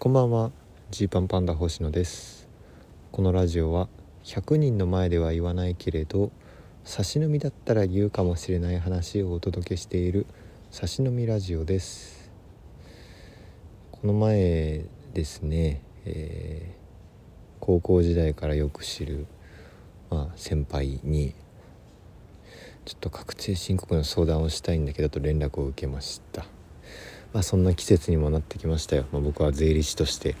こんばんは。ジーパンパンダ星野です。このラジオは100人の前では言わないけれど差し飲みだったら言うかもしれない話をお届けしている差し飲みラジオです。この前ですね、えー、高校時代からよく知る、まあ、先輩にちょっと確定申告の相談をしたいんだけどと連絡を受けました。まあそんな季節にもなってきましたよ、まあ、僕は税理士として、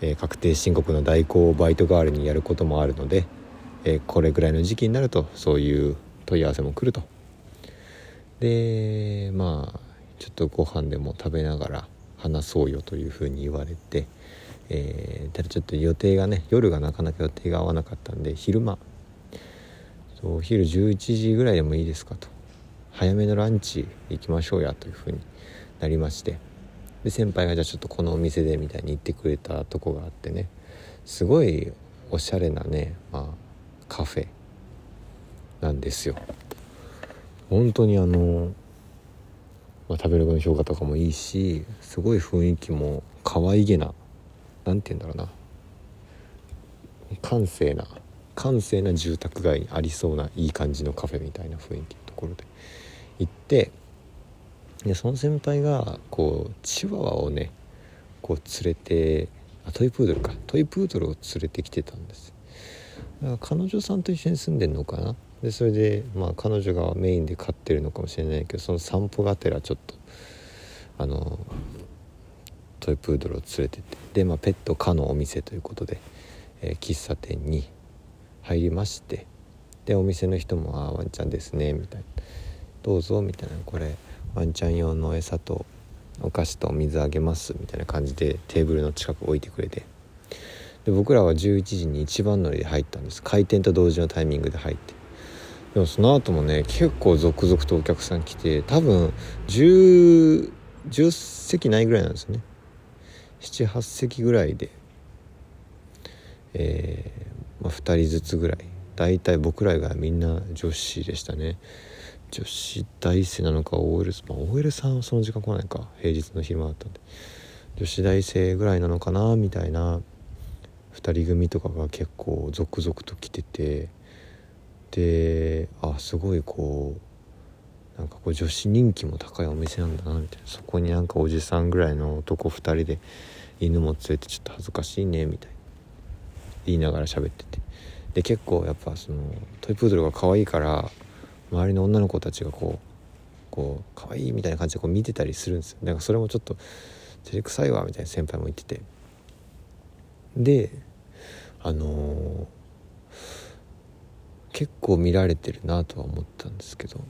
えー、確定申告の代行をバイト代わりにやることもあるので、えー、これぐらいの時期になるとそういう問い合わせも来ると。でまあちょっとご飯でも食べながら話そうよというふうに言われて、えー、ただちょっと予定がね夜がなかなか予定が合わなかったんで昼間お昼11時ぐらいでもいいですかと。早めのランチ行きましょうやというふうになりまして。で先輩がじゃあちょっとこのお店でみたいに言ってくれたとこがあってね。すごいおしゃれなね、まあ、カフェなんですよ。本当にあの、まあ、食べログの評価とかもいいしすごい雰囲気も可愛げな何て言うんだろうな。閑静な閑静な住宅街にありそうないい感じのカフェみたいな雰囲気のところで行ってでその先輩がこうチワワをねこう連れてあトイプードルか。トイプードルを連れてきてたんです。彼女さんと一緒に住んでんのかな。でそれでまあ彼女がメインで飼ってるのかもしれないけどその散歩がてらちょっとあのトイプードルを連れてって。で、まあ、ペット可のお店ということで、えー、喫茶店に入りましてでお店の人も「ああワンちゃんですね」みたいな「どうぞ」みたいな「これワンちゃん用の餌とお菓子とお水あげます」みたいな感じでテーブルの近く置いてくれて。で僕らは11時に一番乗りで入ったんです。開店と同時のタイミングで入って。でもその後もね結構続々とお客さん来て多分 10, 10席ないぐらいなんですね。78席ぐらいで。えーまあ、2人ずつぐらい。大体僕らがみんな女子でしたね。女子大生なのか OL まあ OL さんはその時間来ないか。平日の昼間だったんで。女子大生ぐらいなのかなみたいな。2人組とかが結構続々と来てて。であすごいこうなんかこう女子人気も高いお店なんだなみたいな。そこになんかおじさんぐらいの男2人で犬も連れてちょっと恥ずかしいねみたいな。言いながら喋ってて。で結構やっぱそのトイプードルが可愛いから周りの女の子たちがこうこう可愛いみたいな感じでこう見てたりするんですよ。だからそれもちょっと照れくさいわみたいな先輩も言ってて。であのー、結構見られてるなとは思ったんですけど。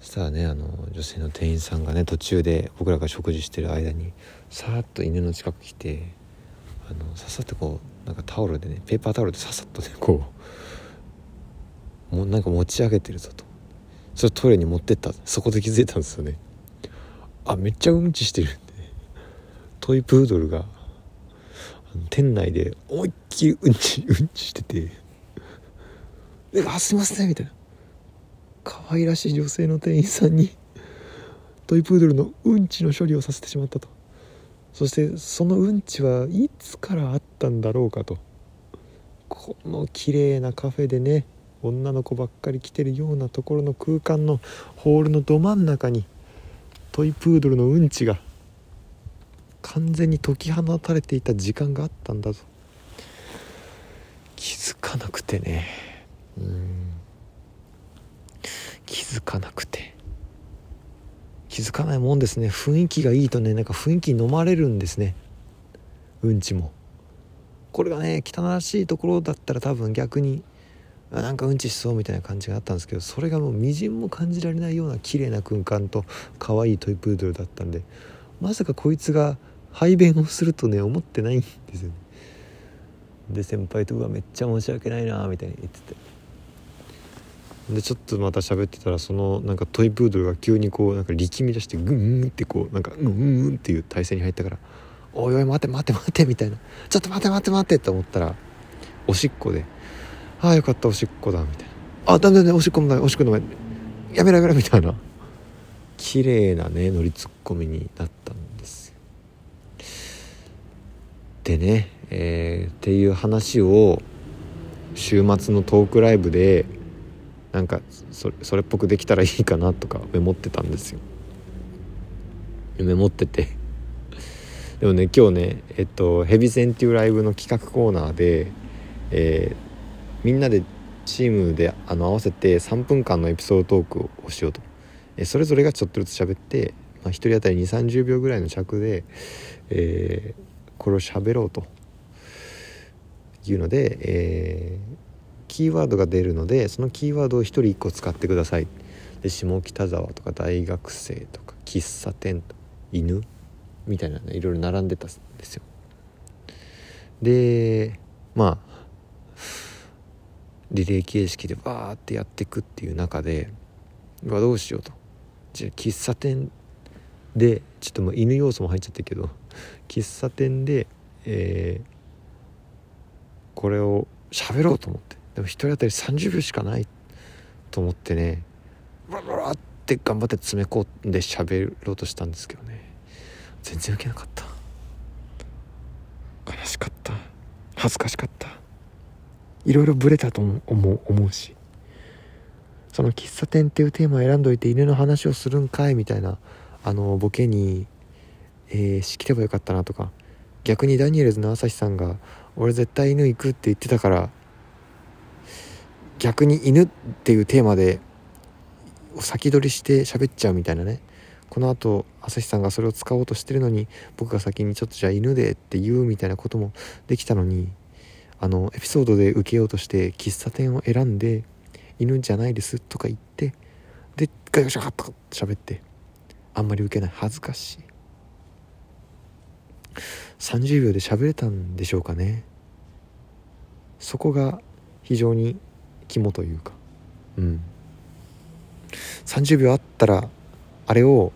そしたらねあの女性の店員さんがね途中で僕らが食事してる間にさーっと犬の近く来てあのささってこうなんかタオルでねペーパータオルでささっとねこうなんか持ち上げてるぞと。それトイレに持ってったそこで気づいたんですよね。あめっちゃうんちしてるんで。トイプードルが店内で思いっきりうんち うんちしてて「あすいません」みたいな。可愛らしい女性の店員さんにトイプードルのうんちの処理をさせてしまったと。そしてそのうんちはいつからあったんだろうかと。この綺麗なカフェでね。女の子ばっかり来てるようなところの空間のホールのど真ん中にトイプードルのうんちが完全に解き放たれていた時間があったんだぞ。気づかなくてね。うん。気づかなくて。気づかないもんですね。雰囲気がいいとねなんか雰囲気に飲まれるんですね。うんちも。これがね汚らしいところだったら多分逆になんかうんちしそうみたいな感じがあったんですけどそれがもうみじんも感じられないような綺麗な空間と可愛いトイプードルだったんでまさかこいつが排便をするとね思ってないんですよね。で先輩と「うわめっちゃ申し訳ないな」みたいに言ってて。でちょっとまた喋ってたらそのなんかトイプードルが急にこうなんか力み出してグンってこうなんかうんうんっていう体勢に入ったから「おいおい待て待て待て」みたいな「ちょっと待て待て待て」って思ったらおしっこで「ああよかったおしっこだ」みたいな「あダメだねおしっこの前おしっこの前やめろやめろ」みたいな。綺麗なね乗りツッコミになったんですでね、えー、っていう話を週末のトークライブでなんかそれっぽくできたらいいかなとかメモってたんですよ。メモってて。でもね今日ねえっとヘビ戦っていうライブの企画コーナーで、えー、みんなでチームであの合わせて3分間のエピソードトークをしようと、え、それぞれがちょっとずつ喋って、まあ、1人当たり2 3 0秒ぐらいの尺で、えー、これを喋ろうと。いうので、えー、キーワードが出るのでそのキーワードを1人1個使ってください。で下北沢とか大学生とか喫茶店と犬？みたいなねいろいろ並んでたんですよ。でまあリレー形式でバーってやっていくっていう中でうわどうしようと。じゃ喫茶店でちょっともう犬要素も入っちゃってるけど喫茶店で、えー、これを喋ろうと思って。でも1人当たり30秒しかないと思ってねバラバラって頑張って詰め込んで喋ろうとしたんですけどね。全然ウケなかった。悲しかった。恥ずかしかった。いろいろブレたと思う思うし。その喫茶店っていうテーマを選んどいて犬の話をするんかいみたいなあのボケに、えー、仕切ればよかったなとか。逆にダニエルズの朝日さんが「俺絶対犬行く」って言ってたから逆に犬っていうテーマで先取りして喋っちゃうみたいなね。このあと朝日さんがそれを使おうとしてるのに僕が先にちょっとじゃあ犬でって言うみたいなこともできたのにあのエピソードで受けようとして喫茶店を選んで犬じゃないですとか言ってでガヤガヤッと喋ってあんまり受けない。恥ずかしい。30秒で喋れたんでしょうかね。そこが非常に肝というか。うん。30秒あったらあれを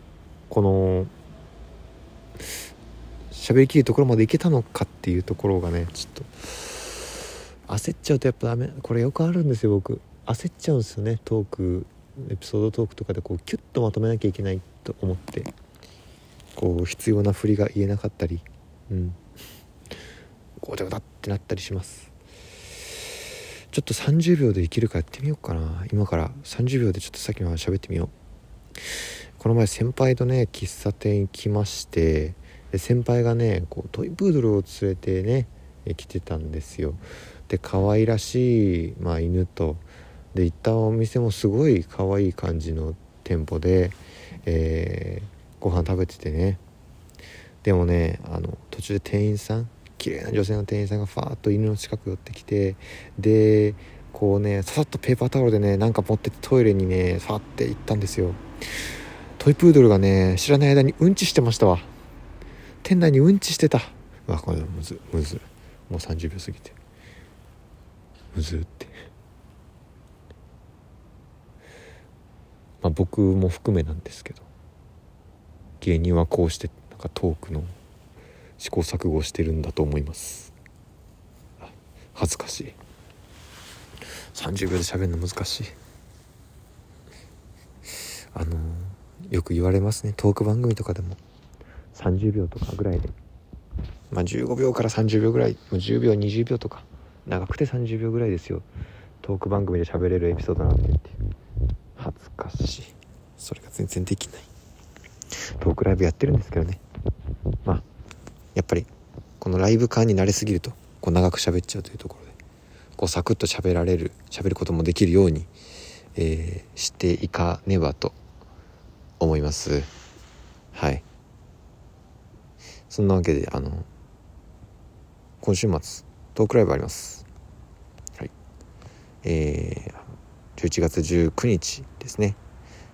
この喋りきるところまでいけたのかっていうところがねちょっと焦っちゃうとやっぱダメ。これよくあるんですよ僕。焦っちゃうんですよね。トークエピソードトークとかでこうキュッとまとめなきゃいけないと思って。こう必要な振りが言えなかったり。うん。こうだだってなったりします。ちょっと30秒で生きるかやってみようかな。今から30秒でちょっとさっきの話喋ってみよう。この前先輩とね喫茶店行きましてで先輩がねこうトイプードルを連れてね来てたんですよ。で可愛らしい、まあ、犬と。で行ったお店もすごい可愛い感じの店舗で、えー、ご飯食べててね。でもねあの途中で店員さん綺麗な女性の店員さんがファーッと犬の近く寄ってきてでこうねささっとペーパータオルでねなんか持ってってトイレにねファーって行ったんですよ。トイプードルがね知らない間にうんちしてましたわ。店内にうんちしてた。うわこれむずむず。もう30秒過ぎて。むずって。まあ僕も含めなんですけど。芸人はこうしてなんかトークの試行錯誤してるんだと思います。恥ずかしい。30秒で喋るの難しい。あのよく言われますね。トーク番組とかでも。30秒とかぐらいで。まあ15秒から30秒ぐらい。もう10秒20秒とか。長くて30秒ぐらいですよ。トーク番組で喋れるエピソードなんてって恥ずかしい。それが全然できない。トークライブやってるんですけどね。まあやっぱりこのライブ感に慣れすぎるとこう長く喋っちゃうというところでこうサクッと喋られる喋ることもできるように、えー、していかねばと思います。はい。そんなわけであの今週末トークライブあります。はい。えー、11月19日ですね。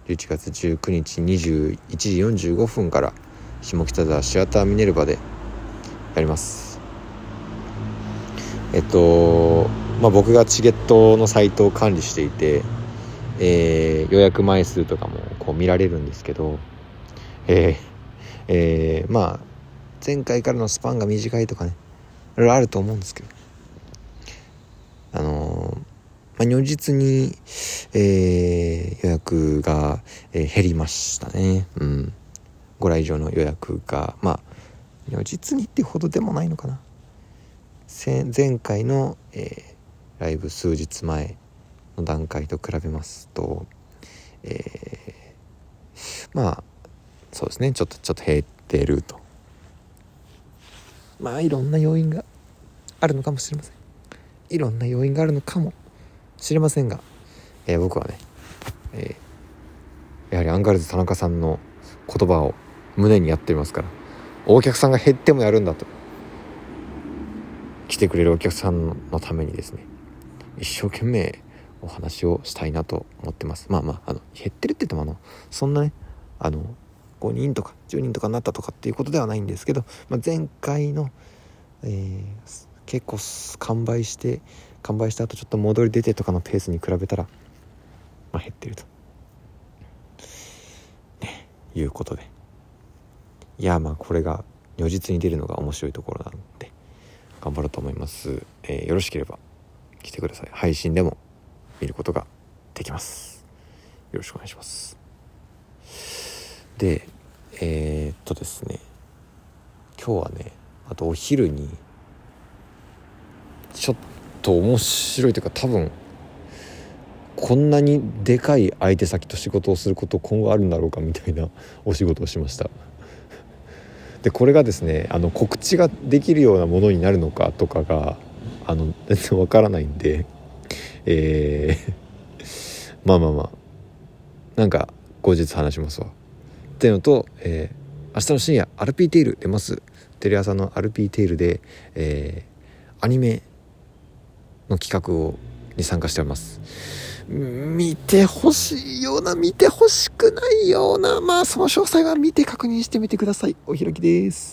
11月19日21時45分から下北沢シアターミネルバでやります。えっとまあ僕がチゲットのサイトを管理していて、えー、予約枚数とかもこう見られるんですけどえー、えー、まあ前回からのスパンが短いとかねいろいろあると思うんですけどあのまあ、如実に、えー、予約が、えー、減りましたね。うん。ご来場の予約が、まあ、如実にってほどでもないのかな前回の、えー、ライブ数日前の段階と比べますと、えー、まあそうですねちょっとちょっと減ってるとまあいろんな要因があるのかもしれません。いろんな要因があるのかもしれませんが、えー、僕はね、えー、やはりアンガールズ田中さんの言葉を胸にやっていますからお客さんが減ってもやるんだと来てくれるお客さんのためにですね一生懸命お話をしたいなと思ってます。まあまああの減ってるって言ってもあのそんなねあの5人とか10人とかになったとかっていうことではないんですけど、まあ、前回の、えー、結構完売して完売した後ちょっと戻り出てとかのペースに比べたら、まあ、減ってると、ね、いうことで。いやまあこれが如実に出るのが面白いところなので頑張ろうと思います、えー、よろしければ来てください。配信でも見ることができます。よろしくお願いします。でえー、っとですね。今日はねあとお昼にちょっと面白いというか多分こんなにでかい相手先と仕事をすること今後あるんだろうかみたいなお仕事をしました。でこれがですねあの告知ができるようなものになるのかとかがあの全然わからないんでえー、まあまあまあなんか後日話しますわ。っていうのと、えー、明日の深夜アルピーテイル出ます。テレ朝のアルピーテイルで、えー、アニメの企画をに参加しております。見てほしいような見てほしくないようなまあその詳細は見て確認してみてください。お開きです。